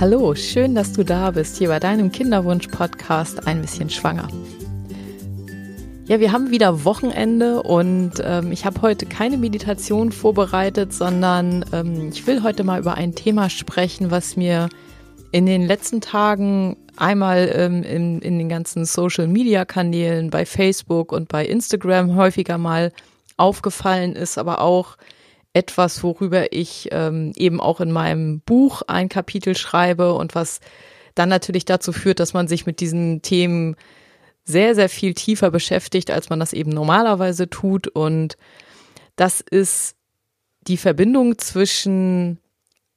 Hallo, schön, dass du da bist, hier bei deinem Kinderwunsch-Podcast Ein bisschen schwanger. Ja, wir haben wieder Wochenende und ähm, ich habe heute keine Meditation vorbereitet, sondern ähm, ich will heute mal über ein Thema sprechen, was mir in den letzten Tagen einmal ähm, in, in den ganzen Social-Media-Kanälen, bei Facebook und bei Instagram häufiger mal aufgefallen ist, aber auch etwas, worüber ich ähm, eben auch in meinem Buch ein Kapitel schreibe und was dann natürlich dazu führt, dass man sich mit diesen Themen sehr, sehr viel tiefer beschäftigt, als man das eben normalerweise tut. Und das ist die Verbindung zwischen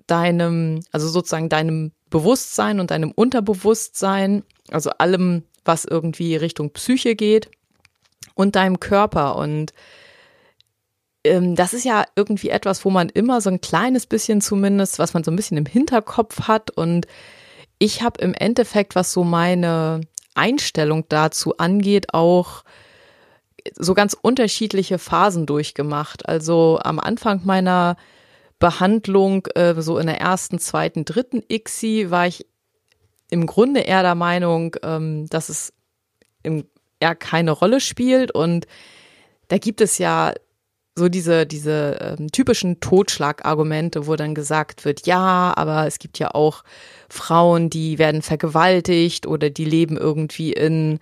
deinem, also sozusagen deinem Bewusstsein und deinem Unterbewusstsein, also allem, was irgendwie Richtung Psyche geht und deinem Körper. Und das ist ja irgendwie etwas, wo man immer so ein kleines bisschen zumindest, was man so ein bisschen im Hinterkopf hat. Und ich habe im Endeffekt, was so meine Einstellung dazu angeht, auch so ganz unterschiedliche Phasen durchgemacht. Also am Anfang meiner Behandlung, äh, so in der ersten, zweiten, dritten ICSI, war ich im Grunde eher der Meinung, ähm, dass es eher keine Rolle spielt. Und da gibt es ja so diese, diese ähm, typischen Totschlagargumente, wo dann gesagt wird, ja, aber es gibt ja auch Frauen, die werden vergewaltigt oder die leben irgendwie in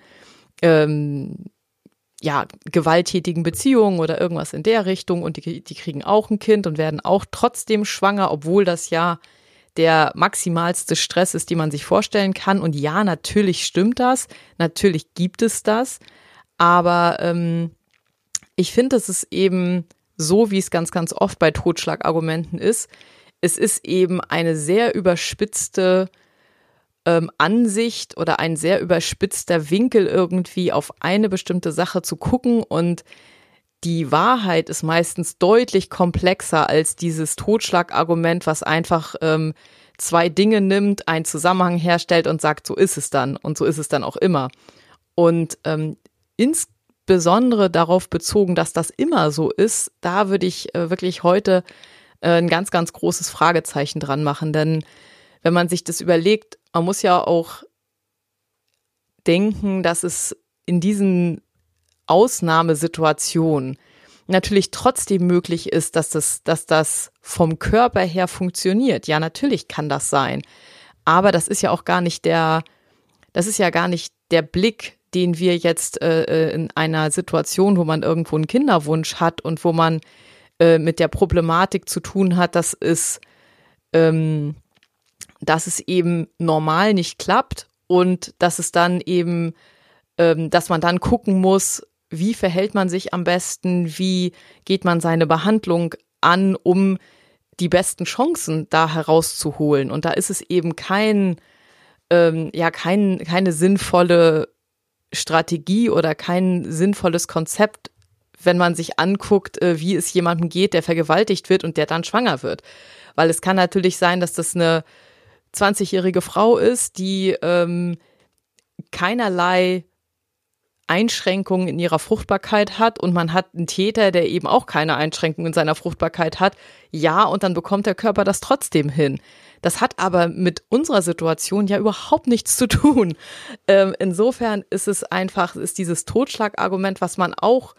ähm, ja, gewalttätigen Beziehungen oder irgendwas in der Richtung und die, die kriegen auch ein Kind und werden auch trotzdem schwanger, obwohl das ja der maximalste Stress ist, den man sich vorstellen kann. Und ja, natürlich stimmt das, natürlich gibt es das, aber ähm, ich finde, es ist eben so, wie es ganz, ganz oft bei Totschlagargumenten ist. Es ist eben eine sehr überspitzte ähm, Ansicht oder ein sehr überspitzter Winkel irgendwie auf eine bestimmte Sache zu gucken und die Wahrheit ist meistens deutlich komplexer als dieses Totschlagargument, was einfach ähm, zwei Dinge nimmt, einen Zusammenhang herstellt und sagt, so ist es dann und so ist es dann auch immer. Und ähm, ins insbesondere darauf bezogen, dass das immer so ist, da würde ich äh, wirklich heute äh, ein ganz, ganz großes Fragezeichen dran machen. Denn wenn man sich das überlegt, man muss ja auch denken, dass es in diesen Ausnahmesituationen natürlich trotzdem möglich ist, dass das, dass das vom Körper her funktioniert. Ja, natürlich kann das sein. Aber das ist ja auch gar nicht der, das ist ja gar nicht der Blick, den wir jetzt äh, äh, in einer Situation, wo man irgendwo einen Kinderwunsch hat und wo man äh, mit der Problematik zu tun hat, dass es, ähm, dass es eben normal nicht klappt und dass es dann eben, ähm, dass man dann gucken muss, wie verhält man sich am besten, wie geht man seine Behandlung an, um die besten Chancen da herauszuholen. Und da ist es eben kein, ähm, ja, kein, keine sinnvolle Strategie oder kein sinnvolles Konzept, wenn man sich anguckt, äh, wie es jemandem geht, der vergewaltigt wird und der dann schwanger wird. Weil es kann natürlich sein, dass das eine 20-jährige Frau ist, die ähm, keinerlei Einschränkungen in ihrer Fruchtbarkeit hat und man hat einen Täter, der eben auch keine Einschränkungen in seiner Fruchtbarkeit hat. Ja, und dann bekommt der Körper das trotzdem hin. Das hat aber mit unserer Situation ja überhaupt nichts zu tun. Ähm, insofern ist es einfach, ist dieses Totschlagargument, was man auch,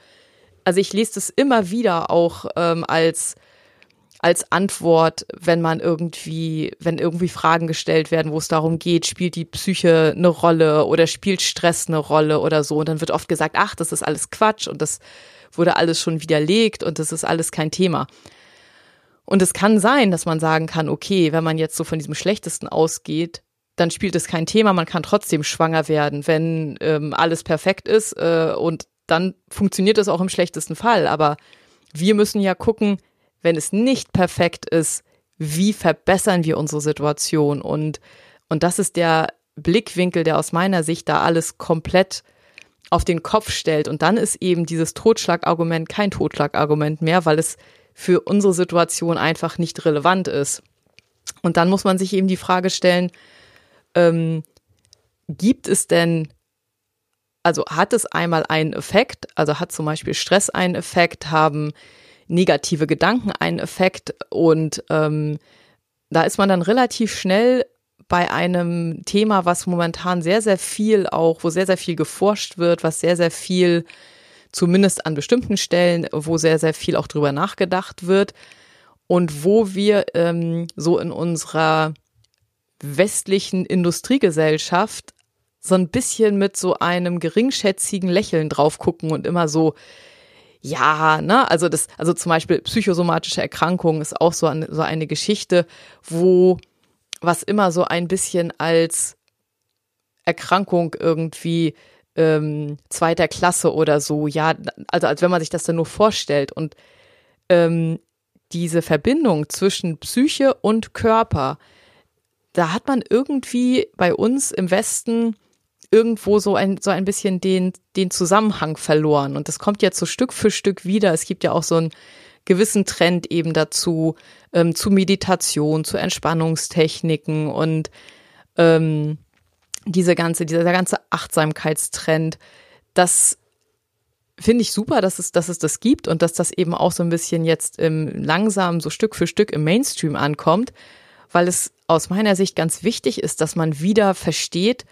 also ich lese das immer wieder auch ähm, als als Antwort, wenn man irgendwie, wenn irgendwie Fragen gestellt werden, wo es darum geht, spielt die Psyche eine Rolle oder spielt Stress eine Rolle oder so. Und dann wird oft gesagt, ach, das ist alles Quatsch und das wurde alles schon widerlegt und das ist alles kein Thema. Und es kann sein, dass man sagen kann, okay, wenn man jetzt so von diesem Schlechtesten ausgeht, dann spielt es kein Thema, man kann trotzdem schwanger werden, wenn ähm, alles perfekt ist äh, und dann funktioniert es auch im schlechtesten Fall. Aber wir müssen ja gucken, wenn es nicht perfekt ist, wie verbessern wir unsere Situation? Und, und das ist der Blickwinkel, der aus meiner Sicht da alles komplett auf den Kopf stellt. Und dann ist eben dieses Totschlagargument kein Totschlagargument mehr, weil es für unsere Situation einfach nicht relevant ist. Und dann muss man sich eben die Frage stellen, ähm, gibt es denn, also hat es einmal einen Effekt, also hat zum Beispiel Stress einen Effekt, haben negative Gedanken einen Effekt und ähm, da ist man dann relativ schnell bei einem Thema, was momentan sehr, sehr viel auch, wo sehr, sehr viel geforscht wird, was sehr, sehr viel, zumindest an bestimmten Stellen, wo sehr, sehr viel auch drüber nachgedacht wird. Und wo wir ähm, so in unserer westlichen Industriegesellschaft so ein bisschen mit so einem geringschätzigen Lächeln drauf gucken und immer so, ja, ne, also das, also zum Beispiel psychosomatische Erkrankungen ist auch so, eine, so eine Geschichte, wo was immer so ein bisschen als Erkrankung irgendwie ähm, zweiter Klasse oder so, ja, also als wenn man sich das dann nur vorstellt und ähm, diese Verbindung zwischen Psyche und Körper, da hat man irgendwie bei uns im Westen irgendwo so ein, so ein bisschen den, den Zusammenhang verloren. Und das kommt jetzt so Stück für Stück wieder. Es gibt ja auch so einen gewissen Trend eben dazu, ähm, zu Meditation, zu Entspannungstechniken und ähm, diese ganze, dieser ganze Achtsamkeitstrend, das finde ich super, dass es, dass es das gibt und dass das eben auch so ein bisschen jetzt ähm, langsam so Stück für Stück im Mainstream ankommt, weil es aus meiner Sicht ganz wichtig ist, dass man wieder versteht,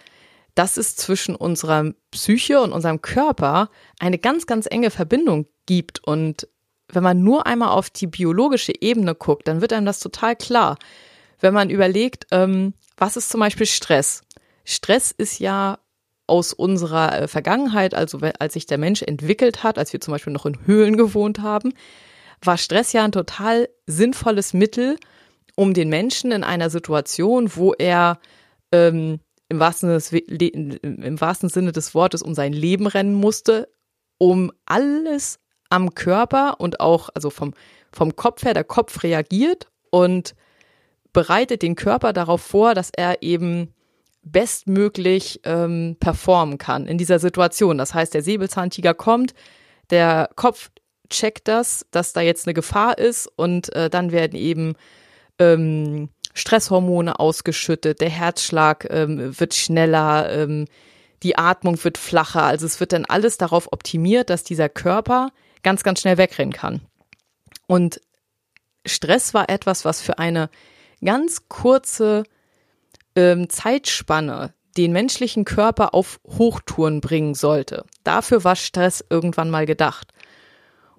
dass es zwischen unserer Psyche und unserem Körper eine ganz, ganz enge Verbindung gibt. Und wenn man nur einmal auf die biologische Ebene guckt, dann wird einem das total klar. Wenn man überlegt, ähm, was ist zum Beispiel Stress? Stress ist ja aus unserer äh, Vergangenheit, also als sich der Mensch entwickelt hat, als wir zum Beispiel noch in Höhlen gewohnt haben, war Stress ja ein total sinnvolles Mittel, um den Menschen in einer Situation, wo er ähm, im wahrsten, im wahrsten Sinne des Wortes um sein Leben rennen musste, um alles am Körper und auch, also vom, vom Kopf her, der Kopf reagiert und bereitet den Körper darauf vor, dass er eben bestmöglich ähm, performen kann in dieser Situation. Das heißt, der Säbelzahntiger kommt, der Kopf checkt das, dass da jetzt eine Gefahr ist und äh, dann werden eben ähm, Stresshormone ausgeschüttet, der Herzschlag ähm, wird schneller, ähm, die Atmung wird flacher. Also es wird dann alles darauf optimiert, dass dieser Körper ganz, ganz schnell wegrennen kann. Und Stress war etwas, was für eine ganz kurze ähm, Zeitspanne den menschlichen Körper auf Hochtouren bringen sollte. Dafür war Stress irgendwann mal gedacht.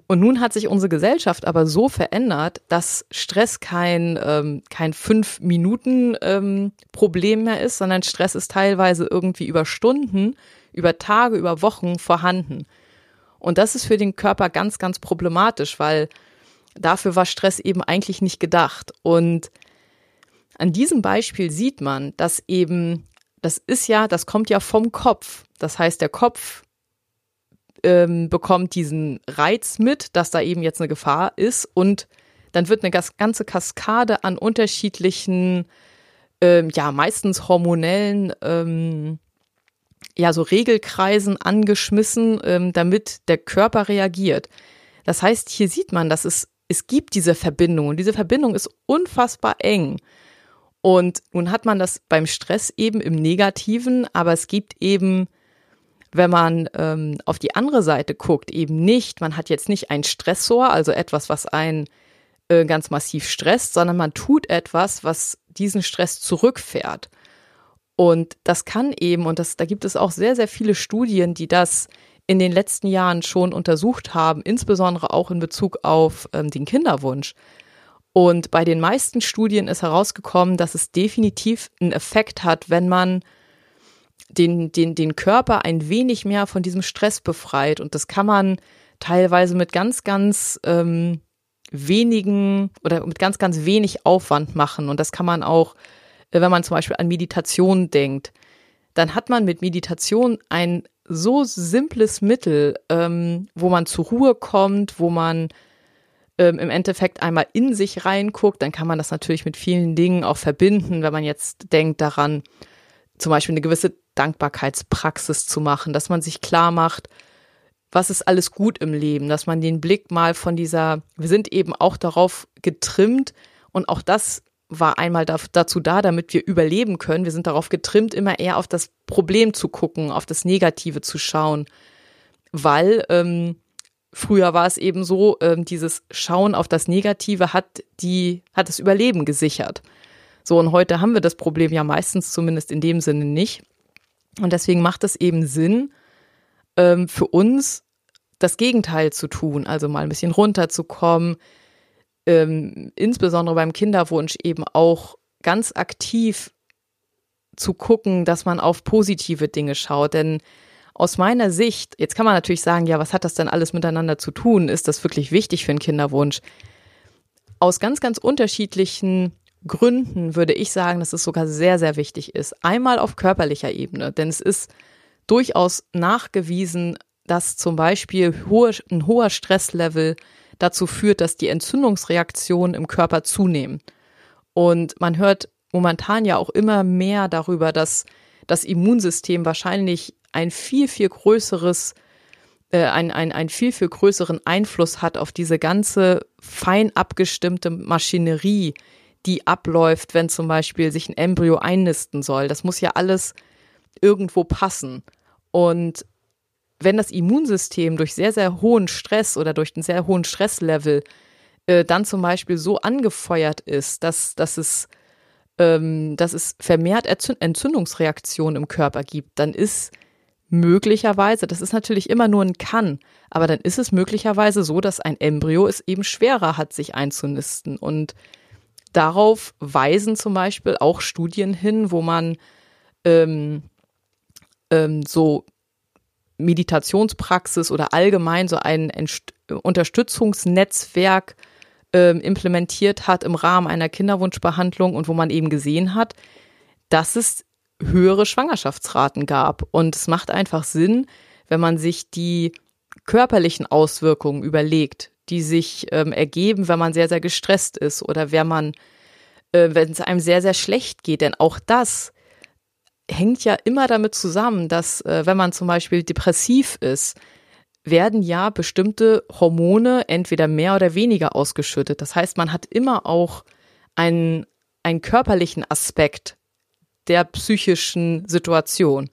Und nun hat sich unsere Gesellschaft aber so verändert, dass Stress kein, ähm, kein Fünf-Minuten-Problem ähm, mehr ist, sondern Stress ist teilweise irgendwie über Stunden, über Tage, über Wochen vorhanden. Und das ist für den Körper ganz, ganz problematisch, weil dafür war Stress eben eigentlich nicht gedacht. Und an diesem Beispiel sieht man, dass eben, das ist ja, das kommt ja vom Kopf. Das heißt, der Kopf ähm, bekommt diesen Reiz mit, dass da eben jetzt eine Gefahr ist und dann wird eine ganze Kaskade an unterschiedlichen, ähm, ja meistens hormonellen, ähm, ja so Regelkreisen angeschmissen, ähm, damit der Körper reagiert. Das heißt, hier sieht man, dass es es gibt diese Verbindung und diese Verbindung ist unfassbar eng. Und nun hat man das beim Stress eben im Negativen, aber es gibt eben wenn man ähm, auf die andere Seite guckt, eben nicht, man hat jetzt nicht einen Stressor, also etwas, was einen äh, ganz massiv stresst, sondern man tut etwas, was diesen Stress zurückfährt. Und das kann eben, und das, da gibt es auch sehr, sehr viele Studien, die das in den letzten Jahren schon untersucht haben, insbesondere auch in Bezug auf ähm, den Kinderwunsch. Und bei den meisten Studien ist herausgekommen, dass es definitiv einen Effekt hat, wenn man den, den, den Körper ein wenig mehr von diesem Stress befreit. Und das kann man teilweise mit ganz, ganz ähm, wenigen oder mit ganz, ganz wenig Aufwand machen. Und das kann man auch, äh, wenn man zum Beispiel an Meditation denkt, dann hat man mit Meditation ein so simples Mittel, ähm, wo man zur Ruhe kommt, wo man ähm, im Endeffekt einmal in sich reinguckt, dann kann man das natürlich mit vielen Dingen auch verbinden, wenn man jetzt denkt daran, zum Beispiel eine gewisse Dankbarkeitspraxis zu machen, dass man sich klar macht, was ist alles gut im Leben, dass man den Blick mal von dieser, wir sind eben auch darauf getrimmt und auch das war einmal dazu da, damit wir überleben können. Wir sind darauf getrimmt, immer eher auf das Problem zu gucken, auf das Negative zu schauen, weil ähm, früher war es eben so, ähm, dieses Schauen auf das Negative hat die, hat das Überleben gesichert. So, und heute haben wir das Problem ja meistens zumindest in dem Sinne nicht. Und deswegen macht es eben Sinn, ähm, für uns das Gegenteil zu tun, also mal ein bisschen runterzukommen, ähm, insbesondere beim Kinderwunsch eben auch ganz aktiv zu gucken, dass man auf positive Dinge schaut. Denn aus meiner Sicht, jetzt kann man natürlich sagen, ja, was hat das denn alles miteinander zu tun? Ist das wirklich wichtig für einen Kinderwunsch? Aus ganz, ganz unterschiedlichen Gründen würde ich sagen, dass es sogar sehr, sehr wichtig ist. Einmal auf körperlicher Ebene, denn es ist durchaus nachgewiesen, dass zum Beispiel hohe, ein hoher Stresslevel dazu führt, dass die Entzündungsreaktionen im Körper zunehmen. Und man hört momentan ja auch immer mehr darüber, dass das Immunsystem wahrscheinlich ein viel, viel größeres, äh, ein, ein, ein viel, viel größeren Einfluss hat auf diese ganze fein abgestimmte Maschinerie, die abläuft, wenn zum Beispiel sich ein Embryo einnisten soll. Das muss ja alles irgendwo passen. Und wenn das Immunsystem durch sehr, sehr hohen Stress oder durch einen sehr hohen Stresslevel äh, dann zum Beispiel so angefeuert ist, dass, dass, es, ähm, dass es vermehrt Entzündungsreaktionen im Körper gibt, dann ist möglicherweise, das ist natürlich immer nur ein Kann, aber dann ist es möglicherweise so, dass ein Embryo es eben schwerer hat, sich einzunisten. Und darauf weisen zum Beispiel auch Studien hin, wo man ähm, ähm, so Meditationspraxis oder allgemein so ein Entst Unterstützungsnetzwerk ähm, implementiert hat im Rahmen einer Kinderwunschbehandlung und wo man eben gesehen hat, dass es höhere Schwangerschaftsraten gab. Und es macht einfach Sinn, wenn man sich die körperlichen Auswirkungen überlegt, die sich ähm, ergeben, wenn man sehr, sehr gestresst ist oder wenn man, äh, wenn es einem sehr, sehr schlecht geht. Denn auch das hängt ja immer damit zusammen, dass äh, wenn man zum Beispiel depressiv ist, werden ja bestimmte Hormone entweder mehr oder weniger ausgeschüttet. Das heißt, man hat immer auch einen, einen körperlichen Aspekt der psychischen Situation.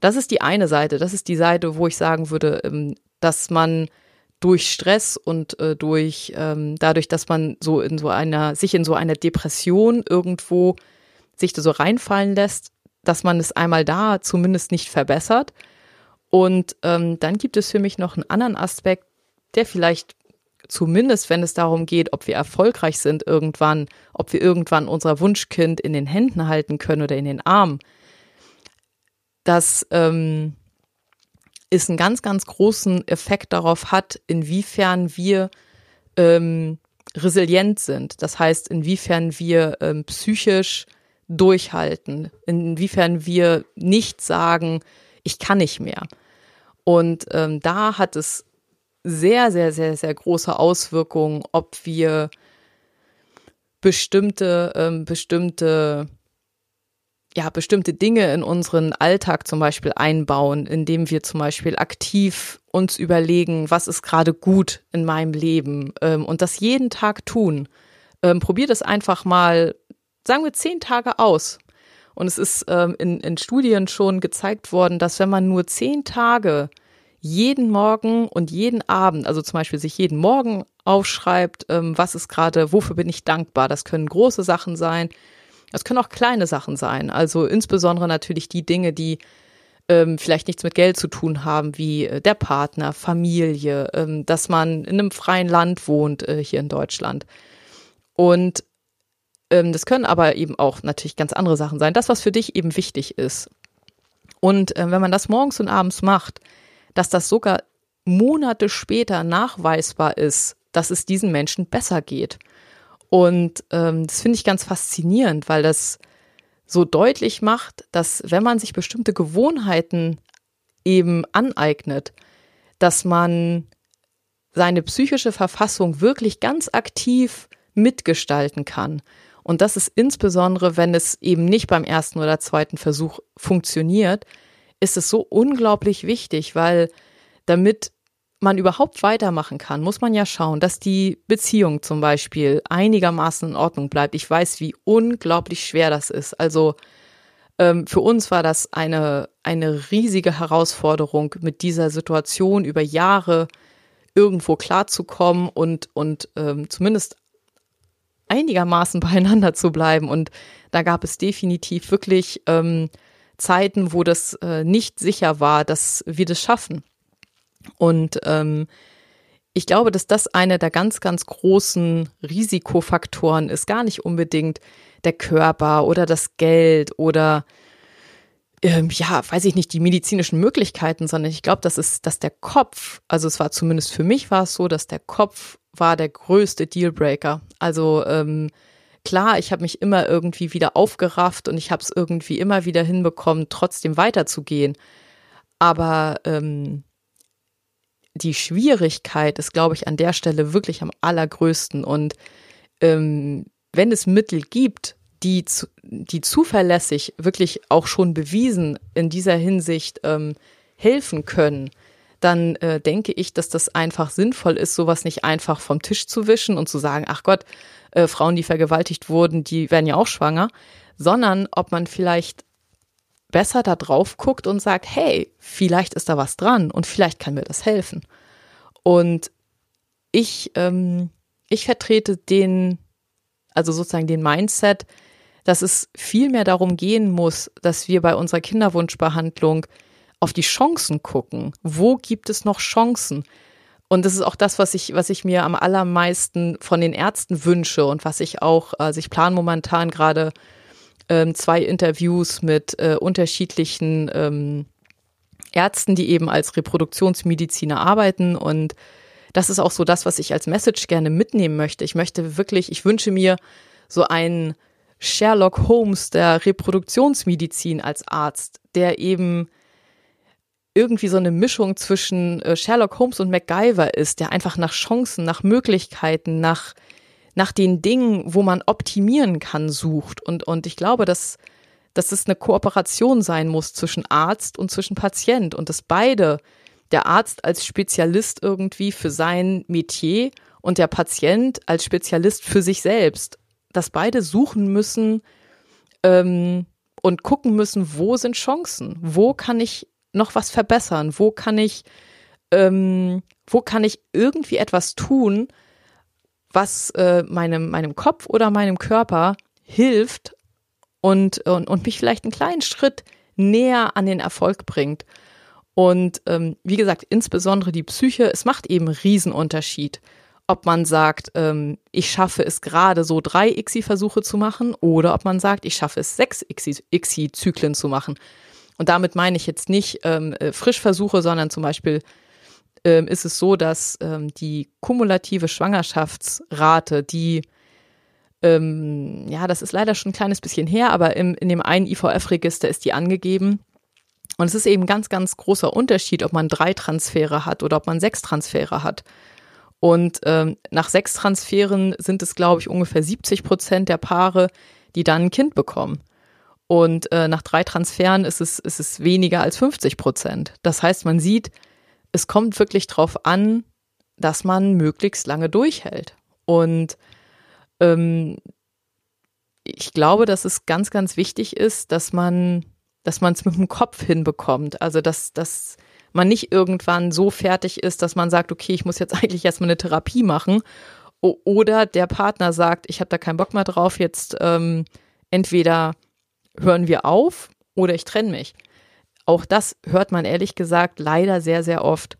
Das ist die eine Seite. Das ist die Seite, wo ich sagen würde, ähm, dass man durch Stress und äh, durch ähm, dadurch, dass man so in so einer sich in so einer Depression irgendwo sich so reinfallen lässt, dass man es einmal da zumindest nicht verbessert. Und ähm, dann gibt es für mich noch einen anderen Aspekt, der vielleicht zumindest, wenn es darum geht, ob wir erfolgreich sind irgendwann, ob wir irgendwann unser Wunschkind in den Händen halten können oder in den Armen, dass ähm, es einen ganz, ganz großen Effekt darauf hat, inwiefern wir ähm, resilient sind. Das heißt, inwiefern wir ähm, psychisch durchhalten, inwiefern wir nicht sagen, ich kann nicht mehr. Und ähm, da hat es sehr, sehr, sehr, sehr große Auswirkungen, ob wir bestimmte, ähm, bestimmte, ja, bestimmte Dinge in unseren Alltag zum Beispiel einbauen, indem wir zum Beispiel aktiv uns überlegen, was ist gerade gut in meinem Leben ähm, und das jeden Tag tun. Ähm, probier das einfach mal sagen wir zehn Tage aus. Und es ist ähm, in, in Studien schon gezeigt worden, dass wenn man nur zehn Tage jeden Morgen und jeden Abend, also zum Beispiel sich jeden Morgen aufschreibt, ähm, was ist gerade, wofür bin ich dankbar. Das können große Sachen sein, das können auch kleine Sachen sein. Also insbesondere natürlich die Dinge, die ähm, vielleicht nichts mit Geld zu tun haben, wie äh, der Partner, Familie, ähm, dass man in einem freien Land wohnt äh, hier in Deutschland. Und ähm, das können aber eben auch natürlich ganz andere Sachen sein. Das, was für dich eben wichtig ist. Und äh, wenn man das morgens und abends macht, dass das sogar Monate später nachweisbar ist, dass es diesen Menschen besser geht. Und ähm, das finde ich ganz faszinierend, weil das so deutlich macht, dass wenn man sich bestimmte Gewohnheiten eben aneignet, dass man seine psychische Verfassung wirklich ganz aktiv mitgestalten kann. Und das ist insbesondere, wenn es eben nicht beim ersten oder zweiten Versuch funktioniert, ist es so unglaublich wichtig, weil damit man überhaupt weitermachen kann, muss man ja schauen, dass die Beziehung zum Beispiel einigermaßen in Ordnung bleibt. Ich weiß, wie unglaublich schwer das ist. Also ähm, für uns war das eine, eine riesige Herausforderung, mit dieser Situation über Jahre irgendwo klarzukommen und, und ähm, zumindest einigermaßen beieinander zu bleiben. Und da gab es definitiv wirklich ähm, Zeiten, wo das äh, nicht sicher war, dass wir das schaffen. Und ähm, ich glaube, dass das einer der ganz, ganz großen Risikofaktoren ist. Gar nicht unbedingt der Körper oder das Geld oder ähm, ja, weiß ich nicht, die medizinischen Möglichkeiten, sondern ich glaube, das ist, dass der Kopf, also es war zumindest für mich war es so, dass der Kopf war der größte Dealbreaker. Also ähm, klar, ich habe mich immer irgendwie wieder aufgerafft und ich habe es irgendwie immer wieder hinbekommen, trotzdem weiterzugehen. Aber ähm, die Schwierigkeit ist, glaube ich, an der Stelle wirklich am allergrößten. Und ähm, wenn es Mittel gibt, die, die zuverlässig wirklich auch schon bewiesen in dieser Hinsicht ähm, helfen können, dann äh, denke ich, dass das einfach sinnvoll ist, sowas nicht einfach vom Tisch zu wischen und zu sagen, ach Gott, äh, Frauen, die vergewaltigt wurden, die werden ja auch schwanger, sondern ob man vielleicht besser da drauf guckt und sagt, hey, vielleicht ist da was dran und vielleicht kann mir das helfen. Und ich, ähm, ich vertrete den, also sozusagen den Mindset, dass es viel mehr darum gehen muss, dass wir bei unserer Kinderwunschbehandlung auf die Chancen gucken. Wo gibt es noch Chancen? Und das ist auch das, was ich, was ich mir am allermeisten von den Ärzten wünsche und was ich auch, also ich plane momentan gerade ähm, zwei Interviews mit äh, unterschiedlichen ähm, Ärzten, die eben als Reproduktionsmediziner arbeiten und das ist auch so das, was ich als Message gerne mitnehmen möchte. Ich möchte wirklich, ich wünsche mir so einen Sherlock Holmes der Reproduktionsmedizin als Arzt, der eben irgendwie so eine Mischung zwischen äh, Sherlock Holmes und MacGyver ist, der einfach nach Chancen, nach Möglichkeiten, nach, nach den Dingen, wo man optimieren kann, sucht. Und, und ich glaube, dass, dass es eine Kooperation sein muss zwischen Arzt und zwischen Patient und dass beide, der Arzt als Spezialist irgendwie für sein Metier und der Patient als Spezialist für sich selbst, dass beide suchen müssen ähm, und gucken müssen, wo sind Chancen, wo kann ich noch was verbessern? Wo kann ich, ähm, wo kann ich irgendwie etwas tun, was äh, meinem, meinem Kopf oder meinem Körper hilft und, und, und mich vielleicht einen kleinen Schritt näher an den Erfolg bringt. Und ähm, wie gesagt, insbesondere die Psyche, es macht eben einen Riesenunterschied, ob man sagt, ähm, ich schaffe es gerade so drei ICSI-Versuche zu machen oder ob man sagt, ich schaffe es sechs ICSI-Zyklen zu machen. Und damit meine ich jetzt nicht ähm, äh, Frischversuche, sondern zum Beispiel ähm, ist es so, dass ähm, die kumulative Schwangerschaftsrate, die ähm, ja, das ist leider schon ein kleines bisschen her, aber im, in dem einen IVF-Register ist die angegeben. Und es ist eben ganz, ganz großer Unterschied, ob man drei Transfere hat oder ob man sechs Transfere hat. Und ähm, nach sechs Transferen sind es, glaube ich, ungefähr 70 Prozent der Paare, die dann ein Kind bekommen. Und äh, nach drei Transferen ist es, ist es weniger als 50 Prozent. Das heißt, man sieht, es kommt wirklich darauf an, dass man möglichst lange durchhält. Und ähm, ich glaube, dass es ganz, ganz wichtig ist, dass man, dass man es mit dem Kopf hinbekommt. Also dass, dass man nicht irgendwann so fertig ist, dass man sagt, okay, ich muss jetzt eigentlich erstmal eine Therapie machen. Oder der Partner sagt, ich habe da keinen Bock mehr drauf, jetzt ähm, entweder hören wir auf oder ich trenne mich. Auch das hört man ehrlich gesagt leider sehr, sehr oft.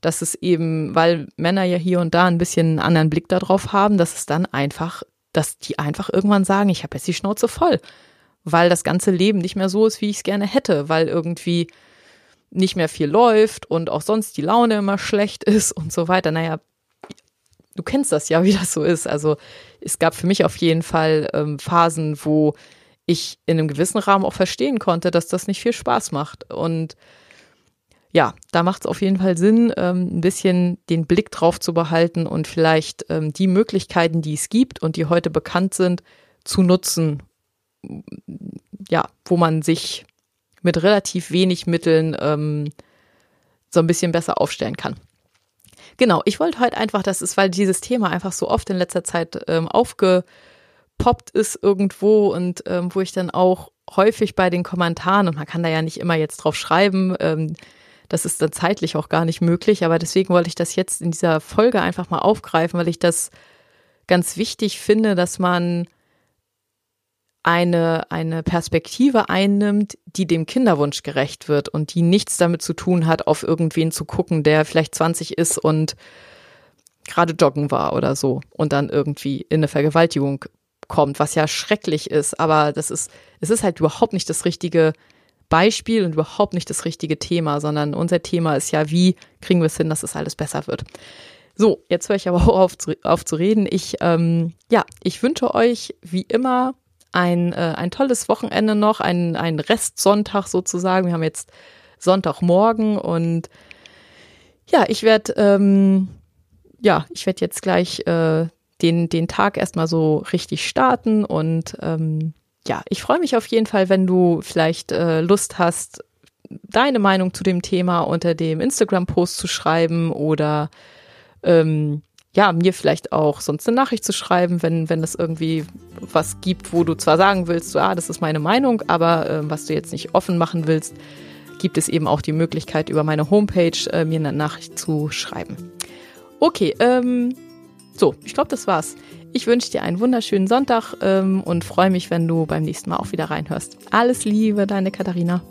Dass es eben, weil Männer ja hier und da ein bisschen einen anderen Blick darauf haben, dass es dann einfach, dass die einfach irgendwann sagen, ich habe jetzt die Schnauze voll. Weil das ganze Leben nicht mehr so ist, wie ich es gerne hätte, weil irgendwie nicht mehr viel läuft und auch sonst die Laune immer schlecht ist und so weiter. Naja, du kennst das ja, wie das so ist. Also es gab für mich auf jeden Fall ähm, Phasen, wo ich in einem gewissen Rahmen auch verstehen konnte, dass das nicht viel Spaß macht. Und ja, da macht es auf jeden Fall Sinn, ähm, ein bisschen den Blick drauf zu behalten und vielleicht ähm, die Möglichkeiten, die es gibt und die heute bekannt sind, zu nutzen. Ja, wo man sich mit relativ wenig Mitteln ähm, so ein bisschen besser aufstellen kann. Genau, ich wollte heute einfach, das ist, weil dieses Thema einfach so oft in letzter Zeit ähm, aufge aufgepoppt ist irgendwo und ähm, wo ich dann auch häufig bei den Kommentaren, und man kann da ja nicht immer jetzt drauf schreiben, ähm, das ist dann zeitlich auch gar nicht möglich, aber deswegen wollte ich das jetzt in dieser Folge einfach mal aufgreifen, weil ich das ganz wichtig finde, dass man eine, eine Perspektive einnimmt, die dem Kinderwunsch gerecht wird und die nichts damit zu tun hat, auf irgendwen zu gucken, der vielleicht 20 ist und gerade joggen war oder so und dann irgendwie in eine Vergewaltigung kommt, was ja schrecklich ist, aber das ist, es ist halt überhaupt nicht das richtige Beispiel und überhaupt nicht das richtige Thema, sondern unser Thema ist ja, wie kriegen wir es hin, dass es alles besser wird. So, jetzt höre ich aber auf, auf zu reden. Ich, ähm, ja, ich wünsche euch wie immer ein, äh, ein tolles Wochenende noch, ein, ein Restsonntag sozusagen. Wir haben jetzt Sonntagmorgen und ja, ich werde ähm, ja, ich werde jetzt gleich äh, den, den Tag erstmal so richtig starten und ähm, ja, ich freue mich auf jeden Fall, wenn du vielleicht äh, Lust hast, deine Meinung zu dem Thema unter dem Instagram-Post zu schreiben oder ähm, ja, mir vielleicht auch sonst eine Nachricht zu schreiben, wenn, wenn es irgendwie was gibt, wo du zwar sagen willst, so, ah, das ist meine Meinung, aber äh, was du jetzt nicht offen machen willst, gibt es eben auch die Möglichkeit, über meine Homepage äh, mir eine Nachricht zu schreiben. Okay, ähm, so, ich glaube, das war's. Ich wünsche dir einen wunderschönen Sonntag ähm, und freue mich, wenn du beim nächsten Mal auch wieder reinhörst. Alles Liebe, deine Katharina.